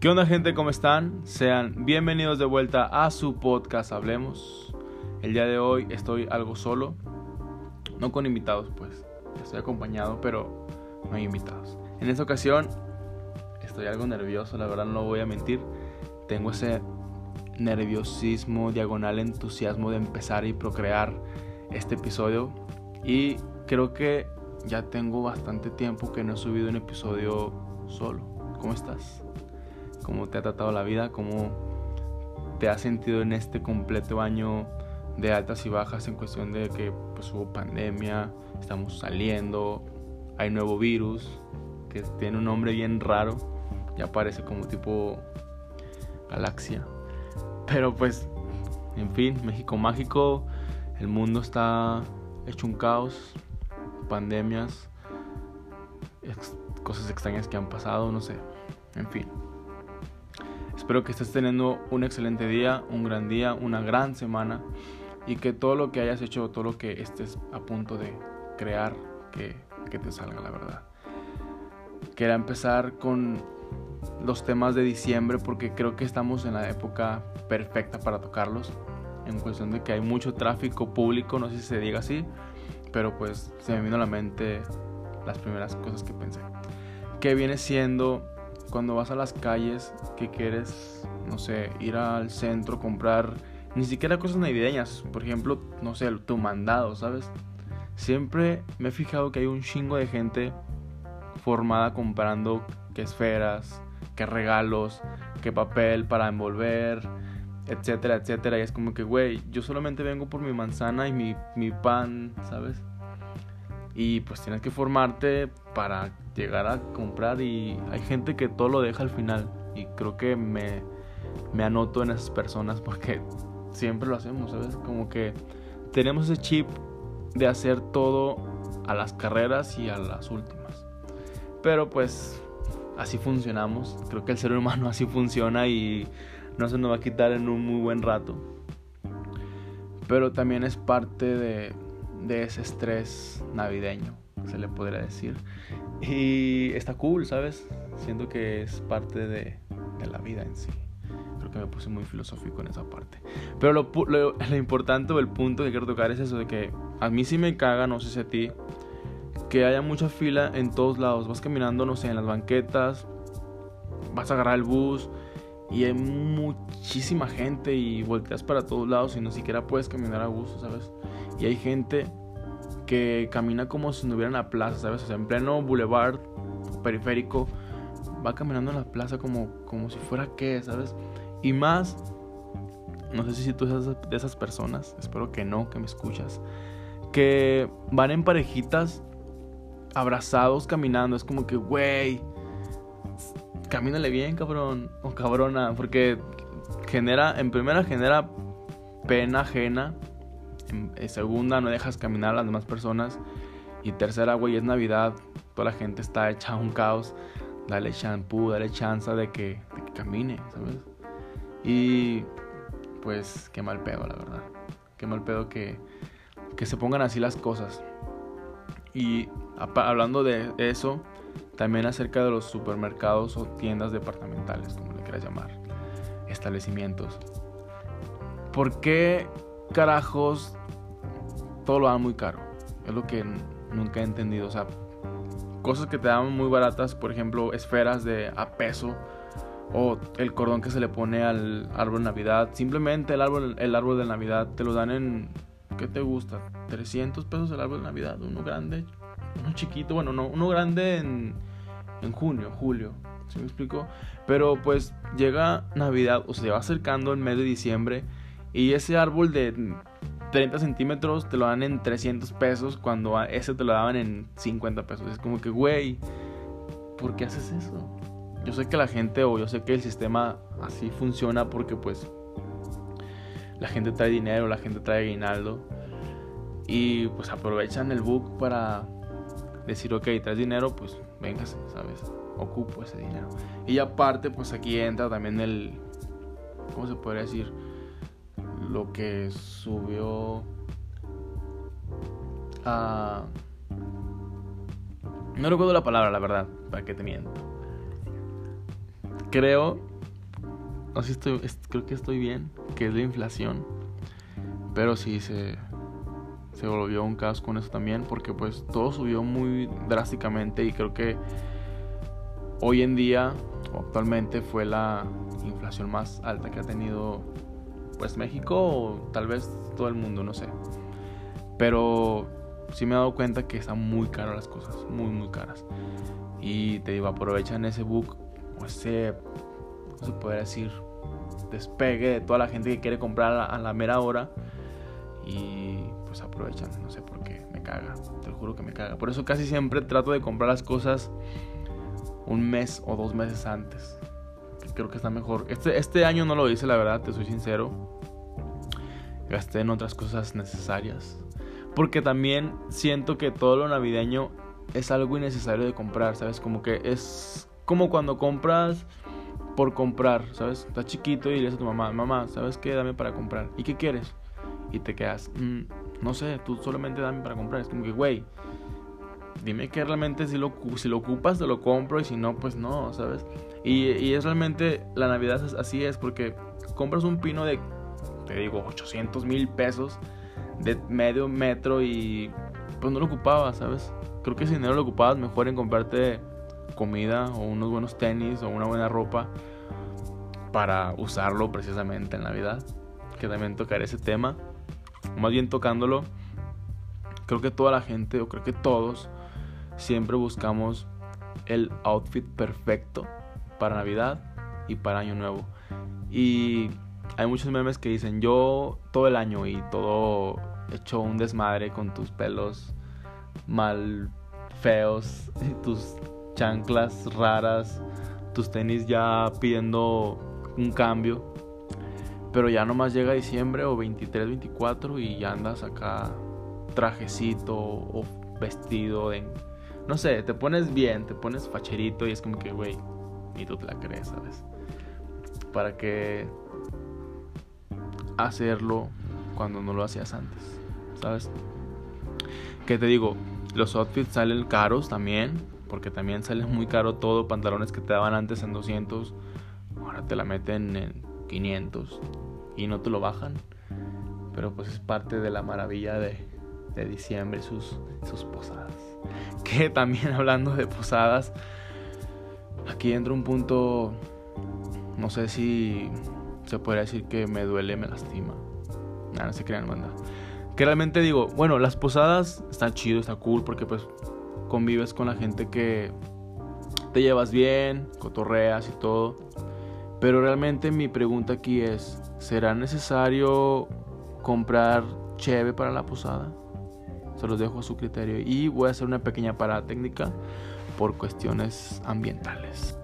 ¿Qué onda gente? ¿Cómo están? Sean bienvenidos de vuelta a su podcast Hablemos. El día de hoy estoy algo solo, no con invitados pues, estoy acompañado pero no hay invitados. En esta ocasión estoy algo nervioso, la verdad no voy a mentir. Tengo ese nerviosismo, diagonal entusiasmo de empezar y procrear este episodio y creo que ya tengo bastante tiempo que no he subido un episodio solo. ¿Cómo estás? Cómo te ha tratado la vida, cómo te has sentido en este completo año de altas y bajas en cuestión de que pues, hubo pandemia, estamos saliendo, hay nuevo virus que tiene un nombre bien raro, ya parece como tipo galaxia. Pero pues, en fin, México mágico, el mundo está hecho un caos, pandemias, cosas extrañas que han pasado, no sé, en fin. Espero que estés teniendo un excelente día, un gran día, una gran semana y que todo lo que hayas hecho, todo lo que estés a punto de crear, que, que te salga la verdad. Quería empezar con los temas de diciembre porque creo que estamos en la época perfecta para tocarlos. En cuestión de que hay mucho tráfico público, no sé si se diga así, pero pues se me vino a la mente las primeras cosas que pensé. Que viene siendo cuando vas a las calles que quieres, no sé, ir al centro, comprar ni siquiera cosas navideñas, por ejemplo, no sé, tu mandado, ¿sabes? Siempre me he fijado que hay un chingo de gente formada comprando que esferas, que regalos, que papel para envolver, etcétera, etcétera. Y es como que, güey, yo solamente vengo por mi manzana y mi, mi pan, ¿sabes? Y pues tienes que formarte para llegar a comprar y hay gente que todo lo deja al final y creo que me, me anoto en esas personas porque siempre lo hacemos, ¿sabes? Como que tenemos ese chip de hacer todo a las carreras y a las últimas. Pero pues así funcionamos, creo que el ser humano así funciona y no se nos va a quitar en un muy buen rato. Pero también es parte de, de ese estrés navideño, se le podría decir. Y está cool, ¿sabes? Siento que es parte de, de la vida en sí. Creo que me puse muy filosófico en esa parte. Pero lo, lo, lo importante o el punto que quiero tocar es eso de que a mí sí me caga, no sé si a ti, que haya mucha fila en todos lados. Vas caminando, no sé, en las banquetas, vas a agarrar el bus y hay muchísima gente y volteas para todos lados y no siquiera puedes caminar a gusto, ¿sabes? Y hay gente que camina como si no hubiera una plaza, ¿sabes? O sea, en pleno boulevard periférico, va caminando en la plaza como, como si fuera qué, ¿sabes? Y más, no sé si tú eres de esas personas, espero que no, que me escuchas, que van en parejitas abrazados caminando, es como que, güey, camínale bien, cabrón, o cabrona, porque genera, en primera genera pena ajena en, segunda, no dejas caminar a las demás personas. Y tercera, güey, es Navidad. Toda la gente está hecha un caos. Dale shampoo, dale chance de que, de que camine, ¿sabes? Y pues qué mal pedo, la verdad. Qué mal pedo que, que se pongan así las cosas. Y hablando de eso, también acerca de los supermercados o tiendas departamentales, como le quieras llamar, establecimientos. ¿Por qué carajos todo lo dan muy caro. Es lo que nunca he entendido. O sea, cosas que te dan muy baratas, por ejemplo, esferas de a peso o el cordón que se le pone al árbol de Navidad. Simplemente el árbol, el árbol de Navidad te lo dan en, ¿qué te gusta? 300 pesos el árbol de Navidad, uno grande, uno chiquito, bueno, no, uno grande en, en junio, julio. ¿Sí me explico? Pero pues llega Navidad o se va acercando el mes de diciembre y ese árbol de 30 centímetros te lo dan en 300 pesos cuando ese te lo daban en 50 pesos. Es como que, güey, ¿por qué haces eso? Yo sé que la gente o yo sé que el sistema así funciona porque pues la gente trae dinero, la gente trae aguinaldo y pues aprovechan el book para decir, ok, traes dinero, pues véngase, ¿sabes? Ocupo ese dinero. Y aparte, pues aquí entra también el, ¿cómo se podría decir? Lo que subió a... No recuerdo la palabra, la verdad, para que te miento. Creo sé estoy, creo que estoy bien, que es la inflación. Pero sí se, se volvió un caos con eso también, porque pues todo subió muy drásticamente y creo que hoy en día, actualmente, fue la inflación más alta que ha tenido pues México o tal vez todo el mundo, no sé. Pero sí me he dado cuenta que están muy caras las cosas, muy muy caras. Y te digo, aprovechan ese book o ese, no se puede decir, despegue de toda la gente que quiere comprar a la, mera hora. Y pues aprovechan, no sé por qué, me caga, te lo juro que me caga. Por eso casi siempre trato de comprar las cosas un mes o dos meses antes. Creo que está mejor. Este, este año no lo hice, la verdad, te soy sincero. Gasté en otras cosas necesarias. Porque también siento que todo lo navideño es algo innecesario de comprar, ¿sabes? Como que es como cuando compras por comprar, ¿sabes? Estás chiquito y le dices a tu mamá, mamá, ¿sabes qué? Dame para comprar. ¿Y qué quieres? Y te quedas, mm, no sé, tú solamente dame para comprar. Es como que, güey, dime que realmente si lo, si lo ocupas te lo compro y si no, pues no, ¿sabes? Y, y es realmente, la Navidad así es porque compras un pino de, te digo, 800 mil pesos de medio metro y pues no lo ocupabas, ¿sabes? Creo que ese dinero lo ocupabas mejor en comprarte comida o unos buenos tenis o una buena ropa para usarlo precisamente en Navidad. Que también tocaré ese tema. Más bien tocándolo, creo que toda la gente, o creo que todos, siempre buscamos el outfit perfecto para Navidad y para Año Nuevo. Y hay muchos memes que dicen yo todo el año y todo hecho un desmadre con tus pelos mal feos, tus chanclas raras, tus tenis ya pidiendo un cambio. Pero ya nomás llega diciembre o 23, 24 y ya andas acá trajecito o vestido. No sé, te pones bien, te pones facherito y es como que, güey, y tú te la crees, ¿sabes? Para que hacerlo cuando no lo hacías antes, ¿sabes? Que te digo, los outfits salen caros también, porque también sale muy caro todo, pantalones que te daban antes en 200, ahora te la meten en 500 y no te lo bajan. Pero pues es parte de la maravilla de, de diciembre, sus, sus posadas. Que también hablando de posadas, aquí entra un punto, no sé si se podría decir que me duele, me lastima. No se crean, banda. Que realmente digo, bueno, las posadas están chido, está cool, porque pues convives con la gente que te llevas bien, cotorreas y todo. Pero realmente mi pregunta aquí es, ¿será necesario comprar cheve para la posada? Se los dejo a su criterio. Y voy a hacer una pequeña parada técnica por cuestiones ambientales.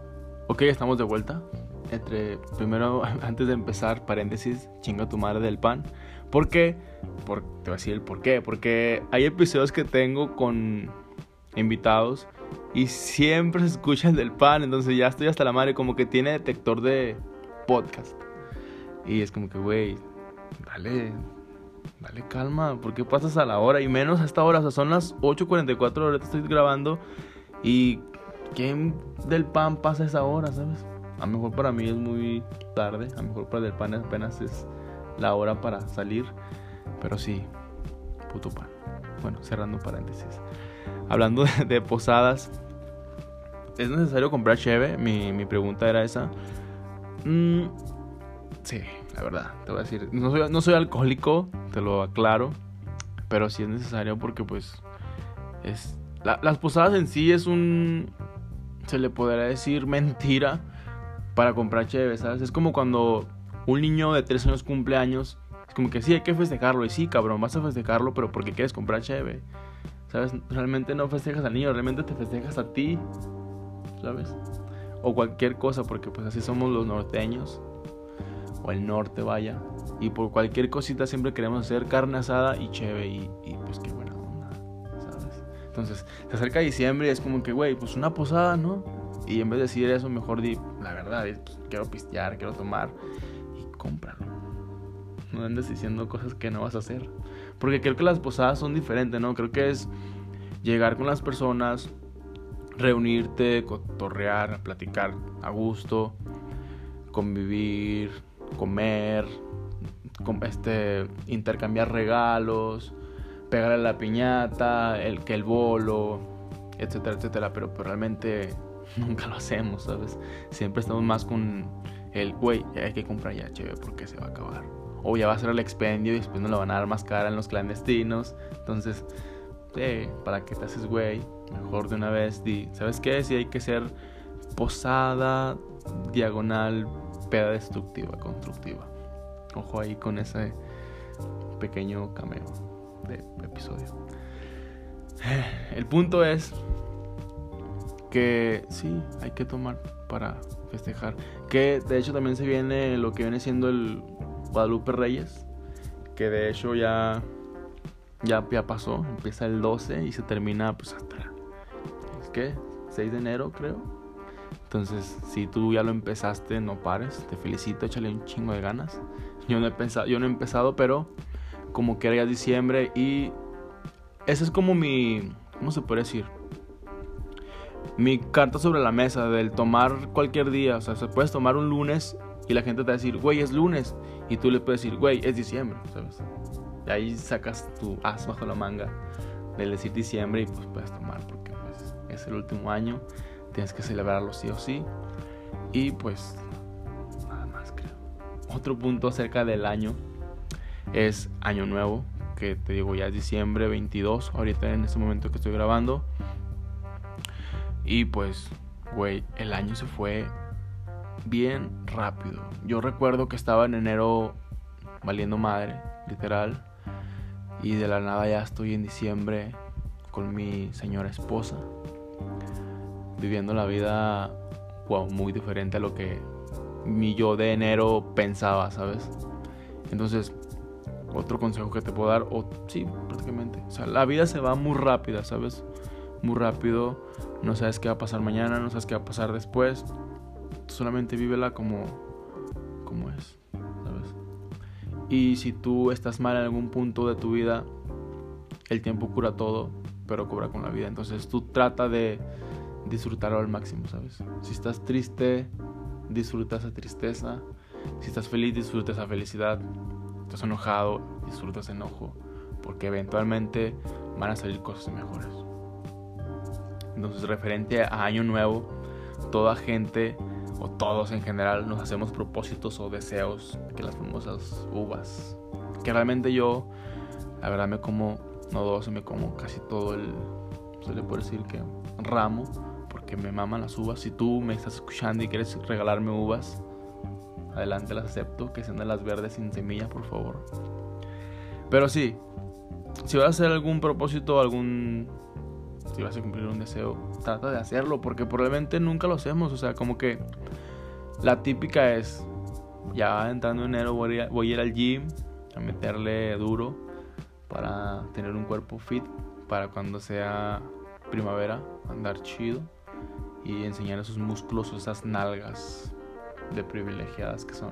Ok, estamos de vuelta entre, primero, antes de empezar, paréntesis, chinga tu madre del pan. ¿Por qué? Por, te voy a decir el por qué. Porque hay episodios que tengo con invitados y siempre se escucha el del pan. Entonces ya estoy hasta la madre, como que tiene detector de podcast. Y es como que, güey, dale, dale calma. ¿Por qué pasas a la hora? Y menos a esta hora. O sea, son las 8.44, ahorita estoy grabando. Y ¿quién del pan pasa esa hora, sabes? A lo mejor para mí es muy tarde, a lo mejor para el pan apenas es la hora para salir, pero sí, puto pan. Bueno, cerrando paréntesis. Hablando de, posadas, ¿es necesario comprar cheve? Mi, mi pregunta era esa. Mm, sí, la verdad, te voy a decir. No soy, no soy alcohólico, te lo aclaro, pero sí es necesario porque pues es... las posadas en sí es un... Se le podría decir mentira para comprar chévere, ¿sabes? Es como cuando un niño de 3 años cumple años, es como que sí, hay que festejarlo. Y sí, cabrón, vas a festejarlo, pero porque quieres comprar chévere. ¿Sabes? Realmente no festejas al niño, realmente te festejas a ti. ¿Sabes? O cualquier cosa, porque pues así somos los norteños. O el norte, vaya. Y por cualquier cosita siempre queremos hacer carne asada y chévere. Y, pues qué buena onda, ¿sabes? Entonces, se acerca diciembre y es como que, güey, pues una posada, ¿no? Y en vez de decir eso, mejor di la verdad, quiero pistear, quiero tomar y cómpralo. No andes diciendo cosas que no vas a hacer. Porque creo que las posadas son diferentes, ¿no? Creo que es llegar con las personas, reunirte, cotorrear, platicar a gusto, convivir, comer, este, intercambiar regalos, pegarle la piñata, el que el bolo, etcétera, etcétera, pero, pero realmente nunca lo hacemos, ¿sabes? Siempre estamos más con el, güey, hay que comprar ya chévere porque se va a acabar. O ya va a ser el expendio y después no lo van a dar más cara en los clandestinos. Entonces, eh, ¿para qué te haces güey? Mejor de una vez di, ¿sabes qué? Si hay que ser posada, diagonal, peda destructiva, constructiva. Ojo ahí con ese pequeño cameo de episodio. El punto es que sí, hay que tomar para festejar. Que de hecho también se viene lo que viene siendo el Guadalupe Reyes. Que de hecho ya, ya, ya pasó. Empieza el 12 y se termina pues hasta... ¿Es que? 6 de enero creo. Entonces, si tú ya lo empezaste, no pares. Te felicito, échale un chingo de ganas. Yo no he pensado, yo no he empezado, pero como que era ya diciembre y ese es como mi, ¿cómo se puede decir? Mi carta sobre la mesa del tomar cualquier día, o sea, se puedes tomar un lunes y la gente te va a decir, güey, es lunes, y tú le puedes decir, güey, es diciembre, ¿sabes? Y ahí sacas tu as bajo la manga del decir diciembre y pues puedes tomar porque pues es el último año, tienes que celebrarlo sí o sí. Y pues nada más creo. Otro punto acerca del año es año nuevo, que te digo ya es diciembre 22, ahorita en este momento que estoy grabando. Y pues, güey, el año se fue bien rápido. Yo recuerdo que estaba en enero valiendo madre, literal. Y de la nada ya estoy en diciembre con mi señora esposa. Viviendo la vida wow, muy diferente a lo que mi yo de enero pensaba, ¿sabes? Entonces, otro consejo que te puedo dar, o sí, prácticamente. O sea, la vida se va muy rápida, ¿sabes? Muy rápido. No sabes qué va a pasar mañana, no sabes qué va a pasar después. Solamente vívela como, como es, ¿sabes? Y si tú estás mal en algún punto de tu vida, el tiempo cura todo, pero cobra con la vida. Entonces tú trata de disfrutarlo al máximo, ¿sabes? Si estás triste, disfruta esa tristeza. Si estás feliz, disfruta esa felicidad estás enojado, disfrutas enojo, porque eventualmente van a salir cosas mejores. Entonces, referente a Año Nuevo, toda gente o todos en general nos hacemos propósitos o deseos, que las famosas uvas. Que realmente yo, la verdad, me como, no dos, me como casi todo el, se le puede decir que ramo, me maman las uvas. Si tú me estás escuchando y quieres regalarme uvas, adelante las acepto, que sean de las verdes sin semilla, por favor. Pero sí, si vas a hacer algún propósito, algún... Si vas a cumplir un deseo, trata de hacerlo, porque probablemente nunca lo hacemos. O sea, como que la típica es, ya entrando en enero voy a, voy a ir al gym, a meterle duro para tener un cuerpo fit, para cuando sea primavera, andar chido y enseñar esos músculos, esas nalgas de privilegiadas que son.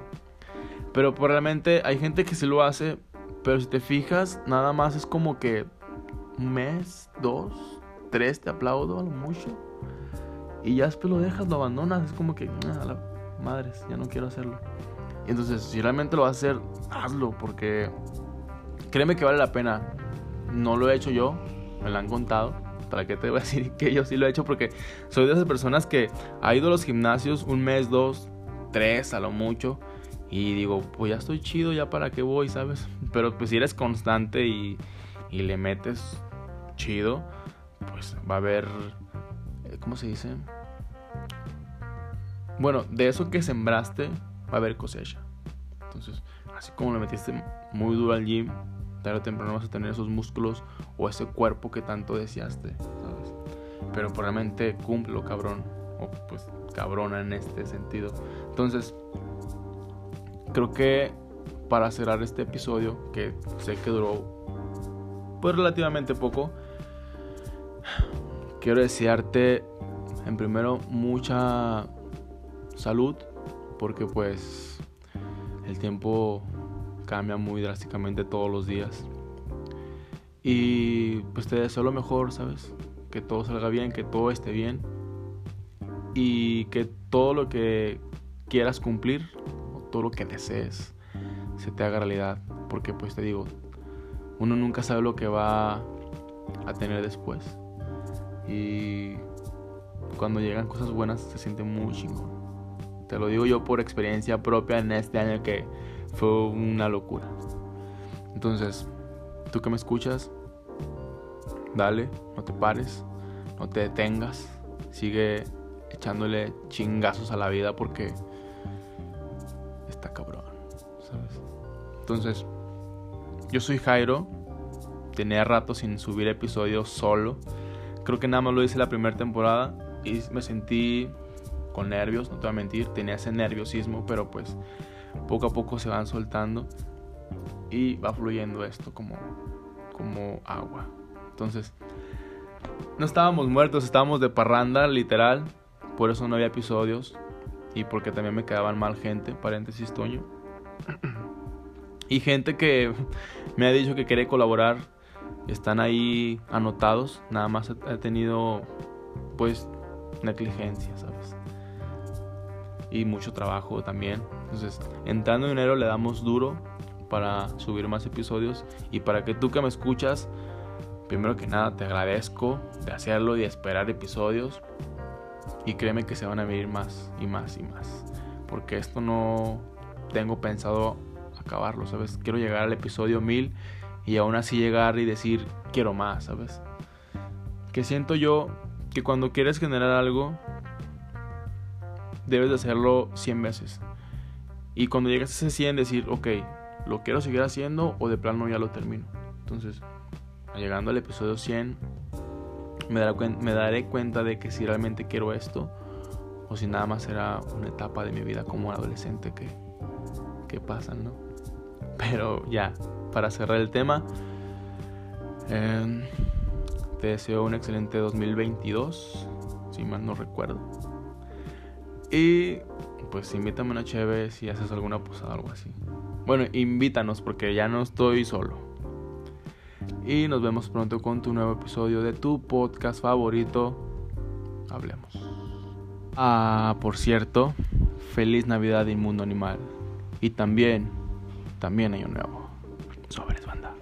Pero probablemente hay gente que se lo hace, pero si te fijas, nada más es como que un mes, dos, tres, te aplaudo a lo mucho. Y ya después lo dejas, lo abandonas, es como que, ah, madres, ya no quiero hacerlo. Y entonces, si realmente lo vas a hacer, hazlo, porque créeme que vale la pena. No lo he hecho yo, me lo han contado. ¿Para qué te voy a decir que yo sí lo he hecho? Porque soy de esas personas que ha ido a los gimnasios un mes, dos, tres a lo mucho. Y digo, pues ya estoy chido, ya para qué voy, ¿sabes? Pero pues si eres constante y, y le metes chido, pues va a haber, eh, ¿cómo se dice? Bueno, de eso que sembraste va a haber cosecha. Entonces, así como le metiste muy duro al gym, tarde o temprano vas a tener esos músculos o ese cuerpo que tanto deseaste, ¿sabes? Pero probablemente cúmplelo, cabrón. O pues cabrona en este sentido. Entonces, creo que para cerrar este episodio, que sé que duró pues relativamente poco, quiero desearte en primero mucha salud, porque pues el tiempo cambia muy drásticamente todos los días. Y pues te deseo lo mejor, ¿sabes? Que todo salga bien, que todo esté bien y que todo lo que quieras cumplir o todo lo que desees se te haga realidad. Porque pues te digo, uno nunca sabe lo que va a tener después. Y cuando llegan cosas buenas se siente muy chingón. Te lo digo yo por experiencia propia en este año que fue una locura. Entonces, tú que me escuchas, dale, no te pares, no te detengas, sigue echándole chingazos a la vida porque está cabrón, ¿sabes? Entonces, yo soy Jairo, tenía rato sin subir episodios solo. Creo que nada más lo hice la primera temporada y me sentí con nervios, no te voy a mentir, tenía ese nerviosismo, pero pues poco a poco se van soltando y va fluyendo esto como, como agua. Entonces, no estábamos muertos, estábamos de parranda, literal. Por eso no había episodios. Y porque también me quedaban mal gente, paréntesis Toño. Y gente que me ha dicho que quiere colaborar. Están ahí anotados. Nada más he tenido pues negligencia, ¿sabes? Y mucho trabajo también. Entonces, entrando en enero le damos duro para subir más episodios. Y para que tú que me escuchas Primero que nada te agradezco de hacerlo y de esperar episodios. Y créeme que se van a venir más y más y más. Porque esto no tengo pensado acabarlo, ¿sabes? Quiero llegar al episodio 1000 y aún así llegar y decir quiero más, ¿sabes? Que siento yo que cuando quieres generar algo, debes de hacerlo 100 veces. Y cuando llegas a ese 100 decir, ok, lo quiero seguir haciendo o de plano ya lo termino. Entonces, llegando al episodio 100, me daré, me daré cuenta de que si realmente quiero esto o si nada más será una etapa de mi vida como adolescente que, que ¿no? Pero ya, para cerrar el tema, em, te deseo un excelente 2022, si mal no recuerdo. Y pues invítame una chévere si haces alguna posada o algo así. Bueno, invítanos porque ya no estoy solo. Y nos vemos pronto con tu nuevo episodio de tu podcast favorito. Hablemos. Ah, por cierto, feliz Navidad Inmundo Animal. Y también, también hay un nuevo. Sobres banda.